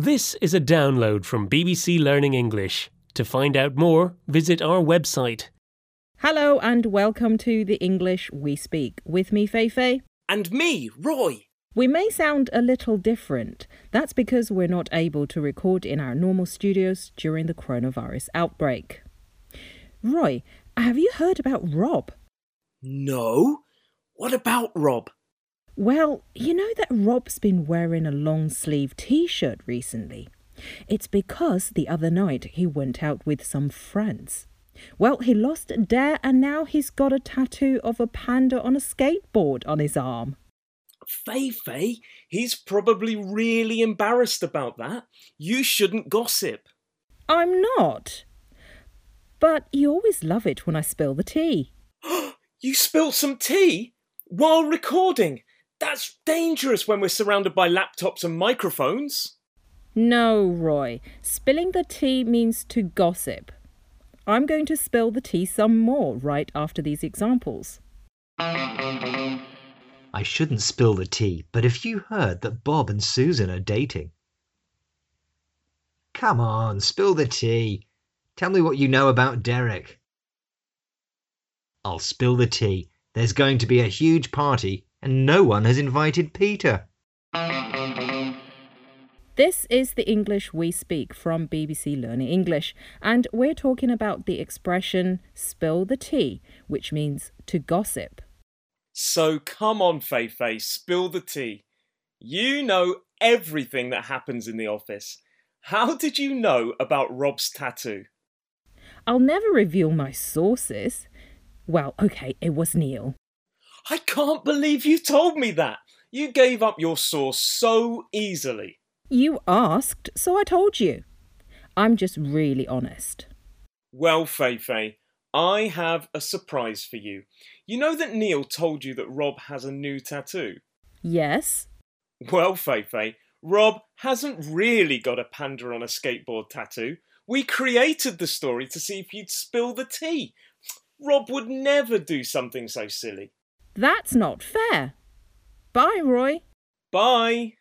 This is a download from BBC Learning English. To find out more, visit our website. Hello and welcome to the English We Speak. With me, Feifei. And me, Roy. We may sound a little different. That's because we're not able to record in our normal studios during the coronavirus outbreak. Roy, have you heard about Rob? No. What about Rob? Well, you know that Rob's been wearing a long sleeve t shirt recently. It's because the other night he went out with some friends. Well, he lost a dare and now he's got a tattoo of a panda on a skateboard on his arm. Feifei, he's probably really embarrassed about that. You shouldn't gossip. I'm not. But you always love it when I spill the tea. you spilled some tea while recording. That's dangerous when we're surrounded by laptops and microphones. No, Roy. Spilling the tea means to gossip. I'm going to spill the tea some more right after these examples. I shouldn't spill the tea, but if you heard that Bob and Susan are dating? Come on, spill the tea. Tell me what you know about Derek. I'll spill the tea. There's going to be a huge party, and no one has invited Peter. This is the English we speak from BBC Learning English, and we're talking about the expression spill the tea, which means to gossip. So come on, Feifei, spill the tea. You know everything that happens in the office. How did you know about Rob's tattoo? I'll never reveal my sources. Well, okay, it was Neil. I can't believe you told me that. You gave up your source so easily. You asked, so I told you. I'm just really honest. Well, Feifei, I have a surprise for you. You know that Neil told you that Rob has a new tattoo? Yes. Well, Feifei, Rob hasn't really got a panda on a skateboard tattoo. We created the story to see if you'd spill the tea. Rob would never do something so silly. That's not fair. Bye, Roy. Bye.